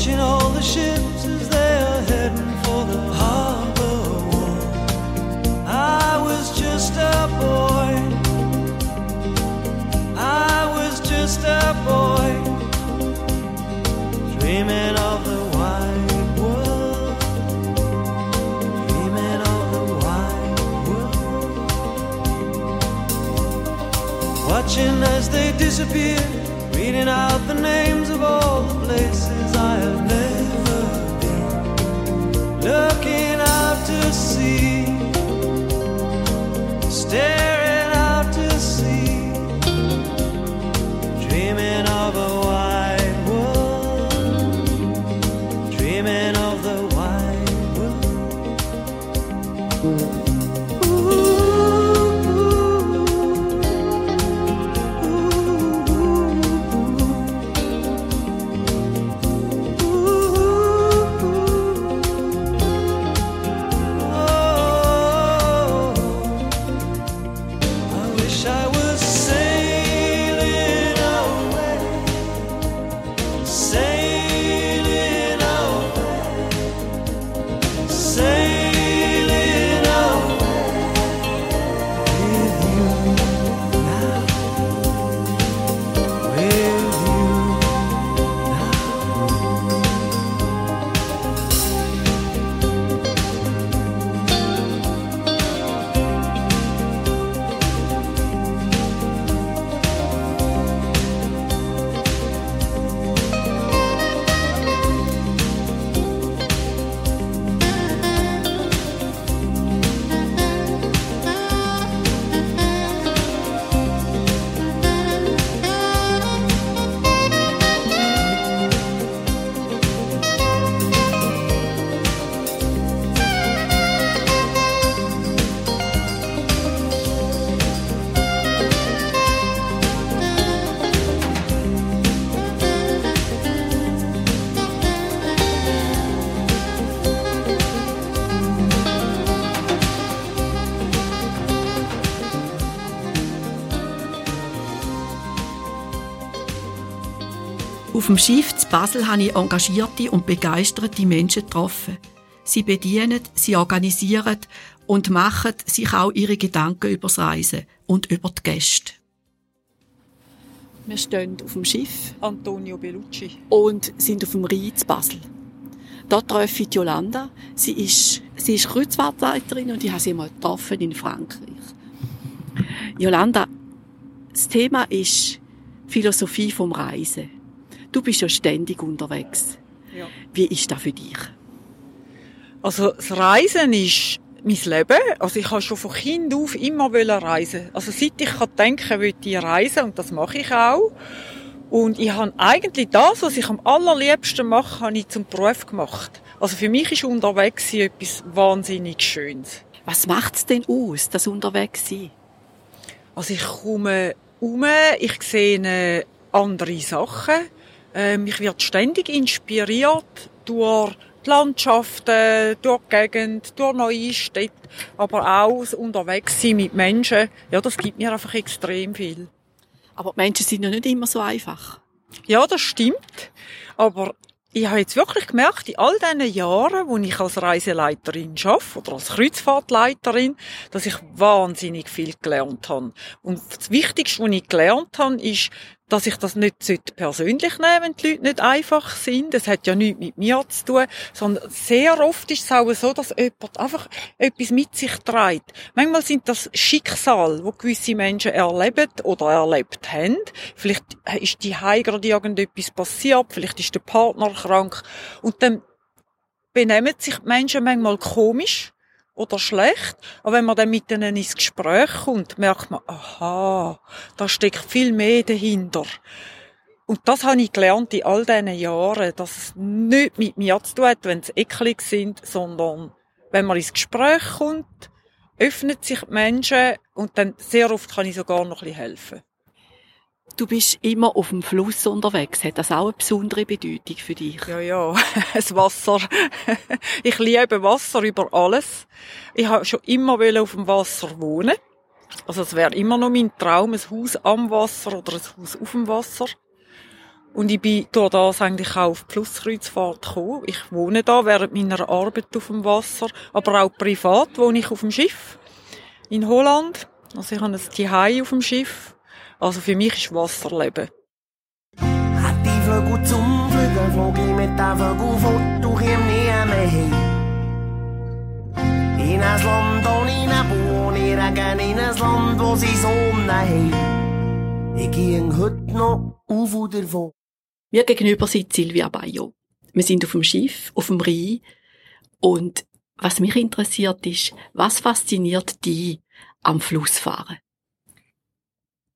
Watching all the ships as they are heading for the harbor wall. I was just a boy. I was just a boy, dreaming of the wide world, dreaming of the wide world. Watching as they disappear, reading out the names of all the places Looking dem Schiff zu Basel habe ich engagierte und begeisterte Menschen getroffen. Sie bedienen, sie organisieren und machen sich auch ihre Gedanken über das Reisen und über die Gäste. Wir stehen auf dem Schiff Antonio Bellucci. und sind auf dem Rhein zu Basel. Dort treffe ich die Jolanda. Sie ist, sie ist Kreuzfahrtleiterin und ich habe sie mal getroffen in Frankreich. Jolanda, das Thema ist Philosophie vom Reisen. Du bist ja ständig unterwegs. Ja. Wie ist das für dich? Also das Reisen ist mein Leben. Also ich habe schon von Kind auf immer wollen reisen. Also seit ich kann denken, will ich reisen und das mache ich auch. Und ich habe eigentlich das, was ich am allerliebsten mache, habe ich zum Beruf gemacht. Also für mich ist unterwegs etwas wahnsinnig Schönes. Was macht es denn aus, das unterwegs sein? Also ich komme um, ich sehe andere Sachen. Ähm, ich werde ständig inspiriert durch die Landschaften, durch die Gegend, durch neue Städte, aber auch unterwegs sein mit Menschen. Ja, das gibt mir einfach extrem viel. Aber die Menschen sind ja nicht immer so einfach. Ja, das stimmt. Aber ich habe jetzt wirklich gemerkt, in all diesen Jahren, wo ich als Reiseleiterin arbeite oder als Kreuzfahrtleiterin, dass ich wahnsinnig viel gelernt habe. Und das Wichtigste, was ich gelernt habe, ist, dass ich das nicht persönlich nehmen wenn die Leute nicht einfach sind. Das hat ja nichts mit mir zu tun, sondern sehr oft ist es auch so, dass jemand einfach etwas mit sich trägt. Manchmal sind das Schicksal, wo gewisse Menschen erleben oder erlebt haben. Vielleicht ist die gerade irgendetwas passiert, vielleicht ist der Partner krank und dann benehmen sich die Menschen manchmal komisch oder schlecht. Aber wenn man dann mit ihnen ins Gespräch kommt, merkt man, aha, da steckt viel mehr dahinter. Und das habe ich gelernt in all diesen Jahren, dass es nicht mit mir zu tun hat, wenn sie eklig sind, sondern wenn man ins Gespräch kommt, öffnet sich die Menschen und dann sehr oft kann ich sogar noch ein bisschen helfen. Du bist immer auf dem Fluss unterwegs. Hat das auch eine besondere Bedeutung für dich? Ja, ja, [LAUGHS] das Wasser. [LAUGHS] Ich liebe Wasser über alles. Ich habe schon immer auf dem Wasser wohnen. Also es wäre immer noch mein Traum, ein Haus am Wasser oder ein Haus auf dem Wasser. Und ich bin durch das eigentlich auch auf die Flusskreuzfahrt gekommen. Ich wohne da während meiner Arbeit auf dem Wasser, aber auch privat wohne ich auf dem Schiff in Holland. Also ich habe ein Zuhause auf dem Schiff. Also für mich ist Wasserleben. Hat die Flügel zum Fliegen, flog ich mit den Vögeln fort und komm nie mehr heim. In ein Land ohne Nebel, ohne Regen, in ein Land, wo sie Sonne haben. Ich ging heute noch auf und davon. Mir gegenüber sitzt Silvia Bayo. Wir sind auf dem Schiff, auf dem Rhein. Und was mich interessiert ist, was fasziniert dich am Flussfahren?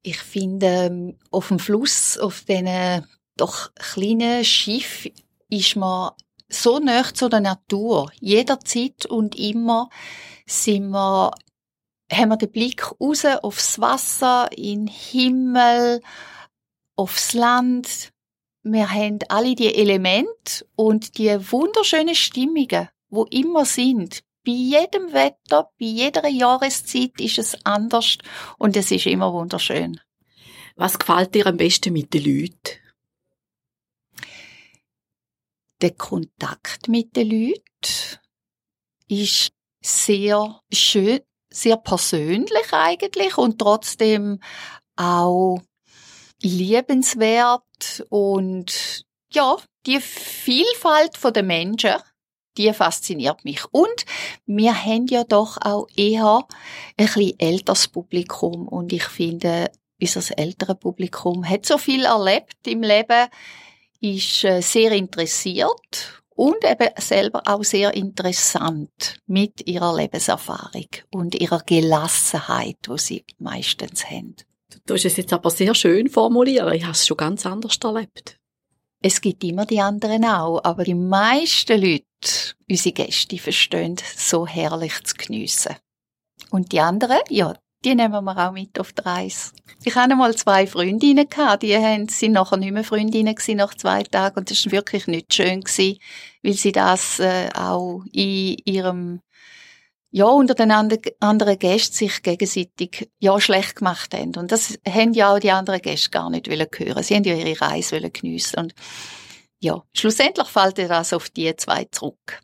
Ich finde, ähm, auf dem Fluss, auf diesen doch kleinen Schiff, ist man so nah zu der Natur. Jederzeit und immer sind wir, haben wir den Blick raus aufs Wasser, in den Himmel, aufs Land. Wir haben alle die Elemente und die wunderschönen Stimmungen, wo immer sind. Bei jedem Wetter, bei jeder Jahreszeit ist es anders und es ist immer wunderschön. Was gefällt dir am besten mit den Leuten? Der Kontakt mit den Leuten ist sehr schön, sehr persönlich eigentlich und trotzdem auch liebenswert und ja, die Vielfalt der Menschen, die fasziniert mich. Und wir haben ja doch auch eher ein bisschen älteres Publikum und ich finde, unser ältere Publikum hat so viel erlebt im Leben, ist äh, sehr interessiert und eben selber auch sehr interessant mit ihrer Lebenserfahrung und ihrer Gelassenheit, die sie meistens haben. Du hast es jetzt aber sehr schön formuliert. Ich habe es schon ganz anders erlebt. Es gibt immer die anderen auch, aber die meisten Leute, unsere Gäste, verstehen so herrlich zu geniessen. Und die anderen, ja, die nehmen wir auch mit auf die Reise. Ich hatte mal zwei Freundinnen, gehabt, die haben, sind nachher nicht mehr Freundinnen gewesen, nach zwei Tagen und das war wirklich nicht schön, gewesen, weil sie das äh, auch in ihrem ja, unter den and- anderen Gästen sich gegenseitig ja schlecht gemacht haben. Und das haben ja auch die anderen Gäste gar nicht wollen hören. Sie haben ja ihre Reise wollen geniessen. Und ja, schlussendlich fällt ja das auf die zwei zurück.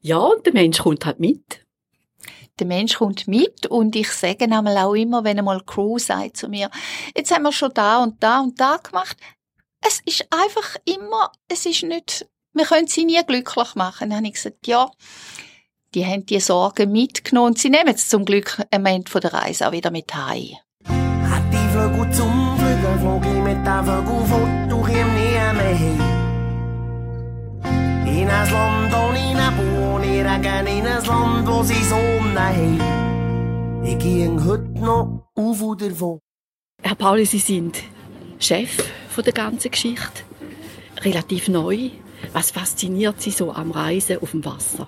Ja, und der Mensch kommt halt mit. Der Mensch kommt mit und ich sage einmal auch immer, wenn einmal Crew sagt zu mir, jetzt haben wir schon da und da und da gemacht. Es ist einfach immer, es ist nicht, wir können sie nie glücklich machen. Dann habe ich gesagt, ja, die haben die Sorgen mitgenommen und sie nehmen es zum Glück am Ende von der Reise auch wieder mit heim. Hat die Vögel zum Fliegen, flog ich mit fort und komm nie mehr heim. In ein Land ohne ohne Regen, in ein Land, wo sie Sonne haben. Ich ging heute noch auf und davon. Herr Pauli, Sie sind Chef von der ganzen Geschichte. Relativ neu. Was fasziniert Sie so am Reisen auf dem Wasser?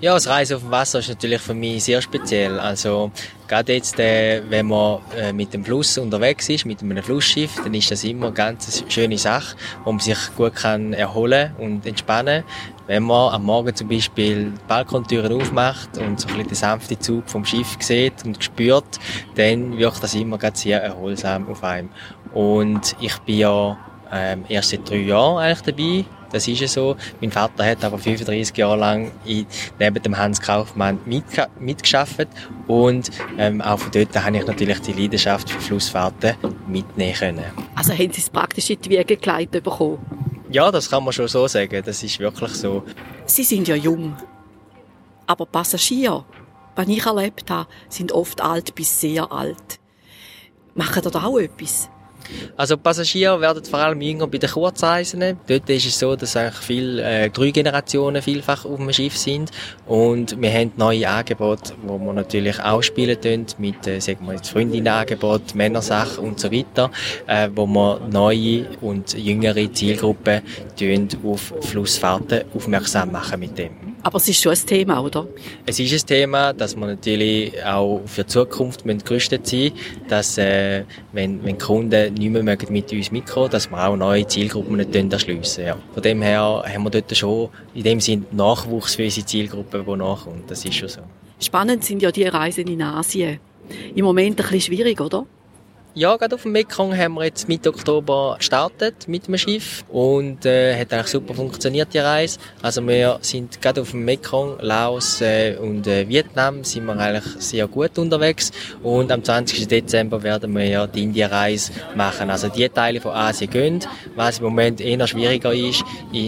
Ja, das Reisen auf dem Wasser ist natürlich für mich sehr speziell. Also gerade jetzt, äh, wenn man äh, mit dem Fluss unterwegs ist, mit einem Flussschiff, dann ist das immer eine ganz schöne Sache, wo man sich gut kann erholen und entspannen. Wenn man am Morgen zum Beispiel die Balkontüren aufmacht und so ein bisschen den sanften Zug vom Schiff sieht und spürt, dann wirkt das immer ganz sehr erholsam auf einem. Und ich bin ja ähm, erst seit drei Jahren eigentlich dabei. Das ist ja so. Mein Vater hat aber 35 Jahre lang in, neben dem Hans Kaufmann mitge mitgeschafft und ähm, auch von dort habe ich natürlich die Leidenschaft für Flussfahrten mitnehmen können. Also haben Sie es praktisch in die Wiege geleitet bekommen? Ja, das kann man schon so sagen. Das ist wirklich so. Sie sind ja jung. Aber Passagiere, was ich erlebt habe, sind oft alt bis sehr alt. Machen da auch etwas? Also Passagiere werden vor allem jünger bei den Kurzreisen. Dort ist es so, dass eigentlich viel, äh, drei Generationen vielfach auf dem Schiff sind und wir haben neue Angebote, wo wir natürlich auch spielen tun, mit, äh, sagen wir jetzt Freundinnenangebot, Männersachen und so weiter, äh, wo wir neue und jüngere Zielgruppen auf Flussfahrten aufmerksam machen mit dem. Aber es ist schon ein Thema, oder? Es ist ein Thema, dass wir natürlich auch für die Zukunft müssen gerüstet sein dass äh, wenn, wenn Kunden nicht mehr mögen mit uns mitkommen, dass wir auch neue Zielgruppen nicht erschliessen ja. Von dem her haben wir dort schon in dem Sinn Nachwuchs für unsere Zielgruppe, die nachkommt. Das ist schon so. Spannend sind ja die Reisen in Asien. Im Moment ein bisschen schwierig, oder? Ja, gerade auf dem Mekong haben wir jetzt Mitte Oktober gestartet mit dem Schiff und äh, hat eigentlich super funktioniert die Reise. Also wir sind gerade auf dem Mekong, Laos äh, und äh, Vietnam sind wir eigentlich sehr gut unterwegs und am 20. Dezember werden wir ja die Indien-Reise machen. Also die Teile von Asien gehen. Was im Moment eher schwieriger ist,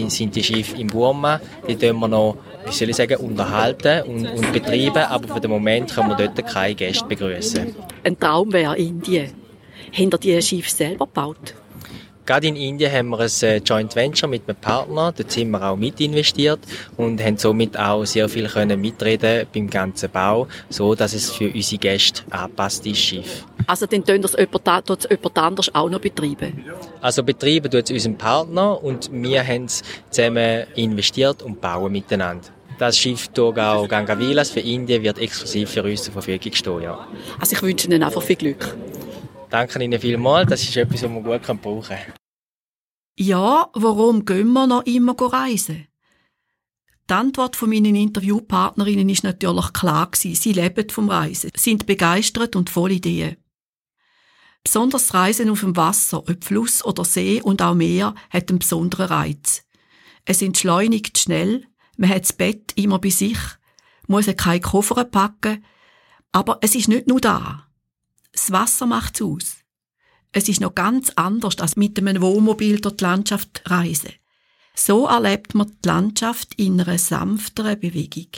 sind die Schiffe in Burma. Die tun wir noch wie soll ich sagen, unterhalten und, und betreiben, aber für den Moment können wir dort keine Gäste begrüßen. Ein Traum wäre Indien. Haben ihr die Schiffe selber gebaut? Gerade in Indien haben wir ein äh, Joint Venture mit einem Partner, dort sind wir auch mit investiert und haben somit auch sehr viel können mitreden beim ganzen Bau, so dass es für unsere Gäste angepasst ist, Schiff. Also dann tun das jemand, tut's jemand anders auch noch betreiben? Also betreiben tut es unser Partner und wir haben es zusammen investiert und bauen miteinander. Das Schiff Togao Gangavilas für Indien wird exklusiv für uns zur Verfügung stehen, ja. Also ich wünsche Ihnen einfach viel Glück. Danke Ihnen vielmals, das ist etwas, was man gut brauchen kann. Ja, warum gehen wir noch immer reisen? Die Antwort von meinen Interviewpartnerinnen ist natürlich klar gewesen. Sie leben vom Reisen, sind begeistert und voll Ideen. Besonders Reisen auf dem Wasser, ob Fluss oder See und auch Meer, hat einen besonderen Reiz. Es entschleunigt schnell, man hat das Bett immer bei sich, muss keine Koffer packen, aber es ist nicht nur da. Das Wasser macht's aus. Es ist noch ganz anders als mit einem Wohnmobil durch die Landschaft reisen. So erlebt man die Landschaft in einer sanfteren Bewegung.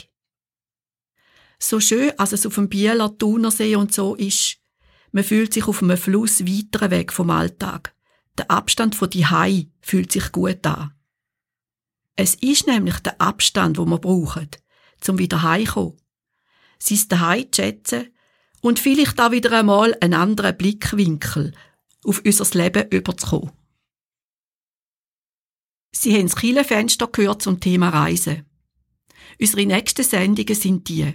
So schön, als es auf dem Bieler Thunersee und so ist, man fühlt sich auf einem Fluss weiter weg vom Alltag. Der Abstand von die Hai fühlt sich gut an. Es ist nämlich der Abstand, wo man braucht, zum wieder heimkommen. Ist daheim zu schätzen und vielleicht auch wieder einmal einen anderen Blickwinkel auf unser Leben überzukommen. Sie haben das Kielefenster gehört zum Thema Reisen. Unsere nächsten Sendungen sind die.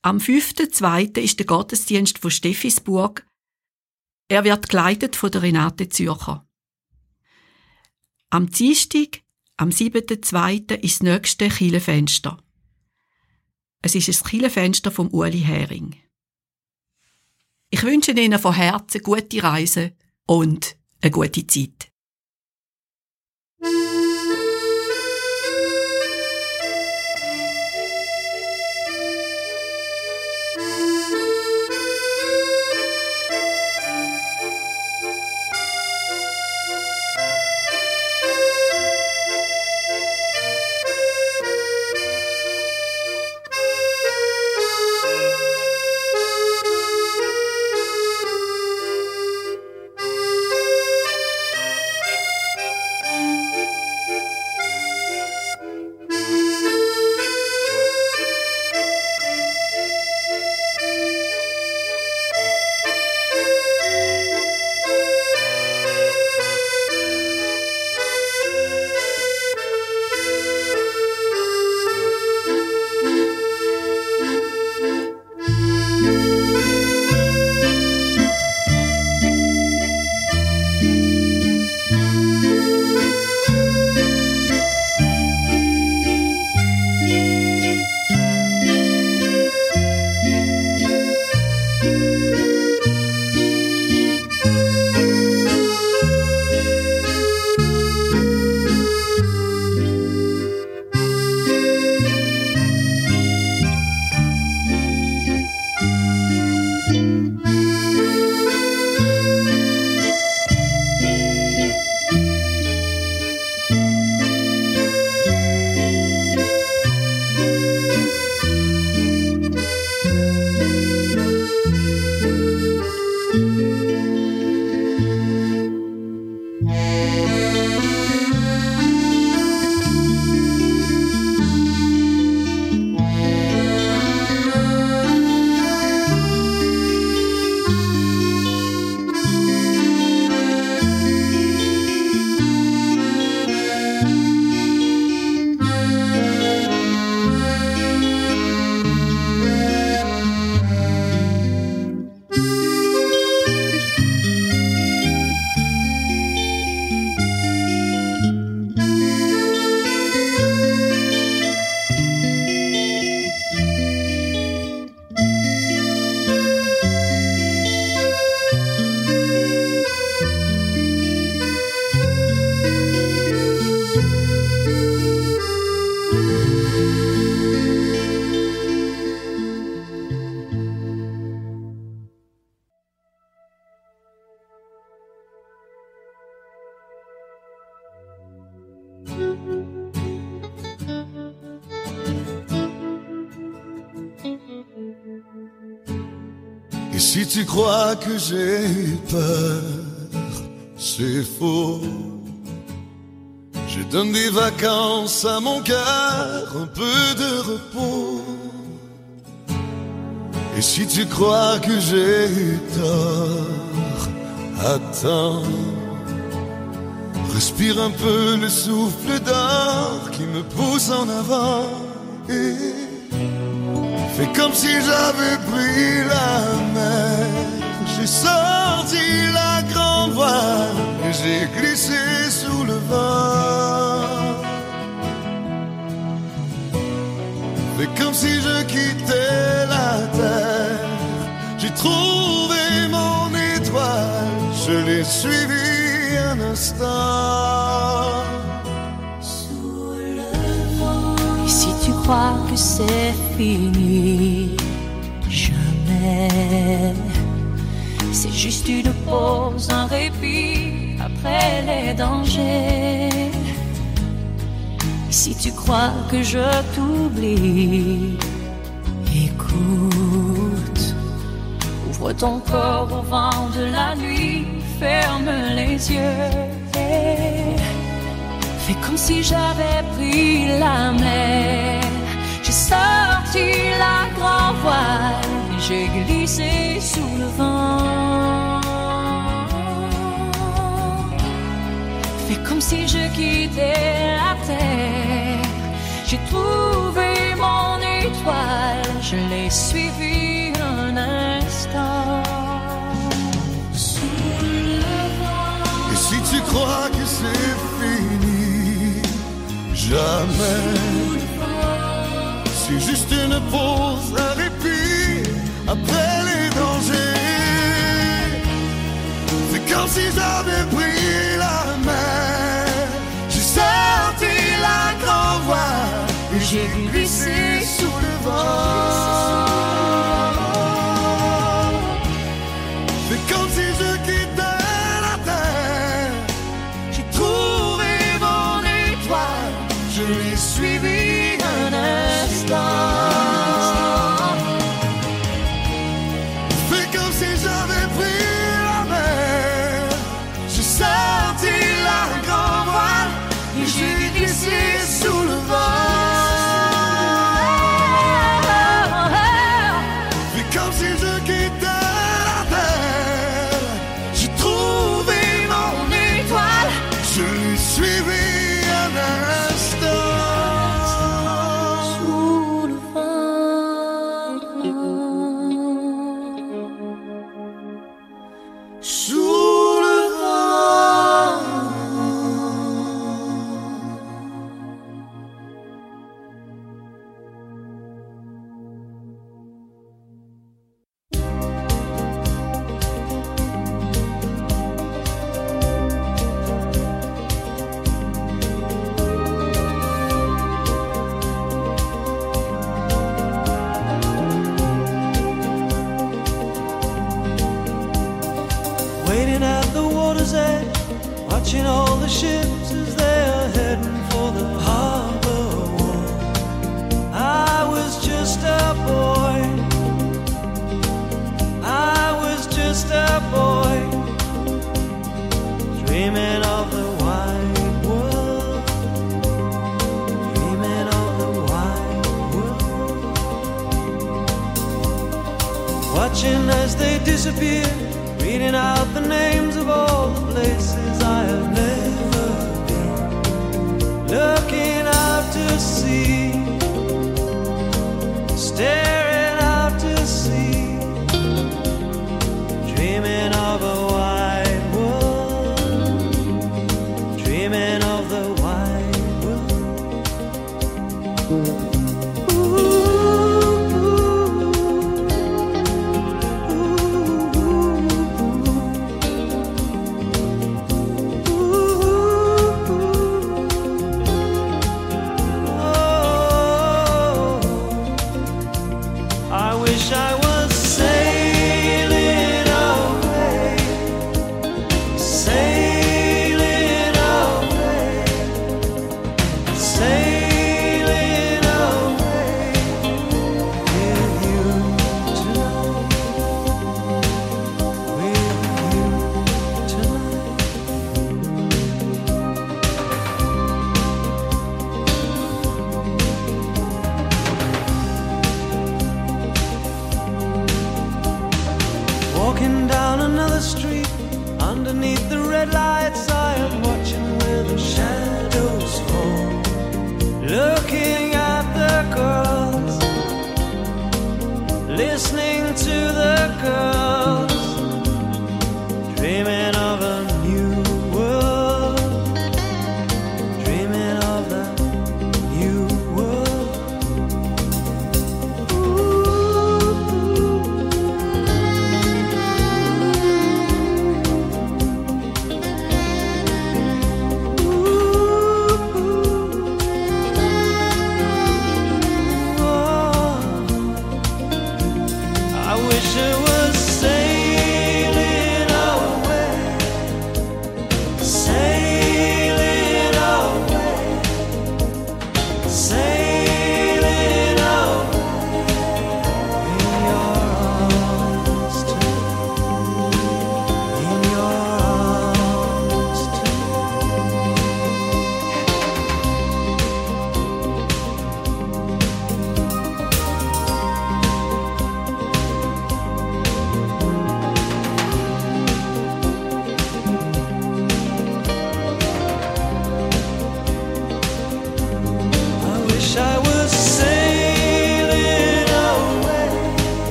Am 5.2. ist der Gottesdienst von Steffisburg. Er wird geleitet von der Renate Zürcher. Am Dienstag, am 7.2. ist das nächste Kielefenster. Es ist ein Kielenfenster vom Uli Hering. Ich wünsche Ihnen von Herzen gute Reise und eine gute Zeit. J'ai peur, c'est faux. Je donne des vacances à mon cœur, un peu de repos. Et si tu crois que j'ai tort, attends. Respire un peu le souffle d'or qui me pousse en avant. Et fais comme si j'avais pris la mer. J'ai sorti la grande voile j'ai glissé sous le vent. Fais comme si je quittais la terre. J'ai trouvé mon étoile, je l'ai suivi un instant. Et si tu crois que c'est fini, juste une pause, un répit après les dangers. Si tu crois que je t'oublie, écoute. Ouvre ton corps au vent de la nuit, ferme les yeux. et Fais comme si j'avais pris la mer. J'ai sorti la grand voile, et j'ai glissé sous le vent. Fais comme si je quittais la terre. J'ai trouvé mon étoile, je l'ai suivi un instant. Et si tu crois que c'est fini, jamais. C'est juste une pause, un répit après les dangers. C'est comme si j'avais pris fall.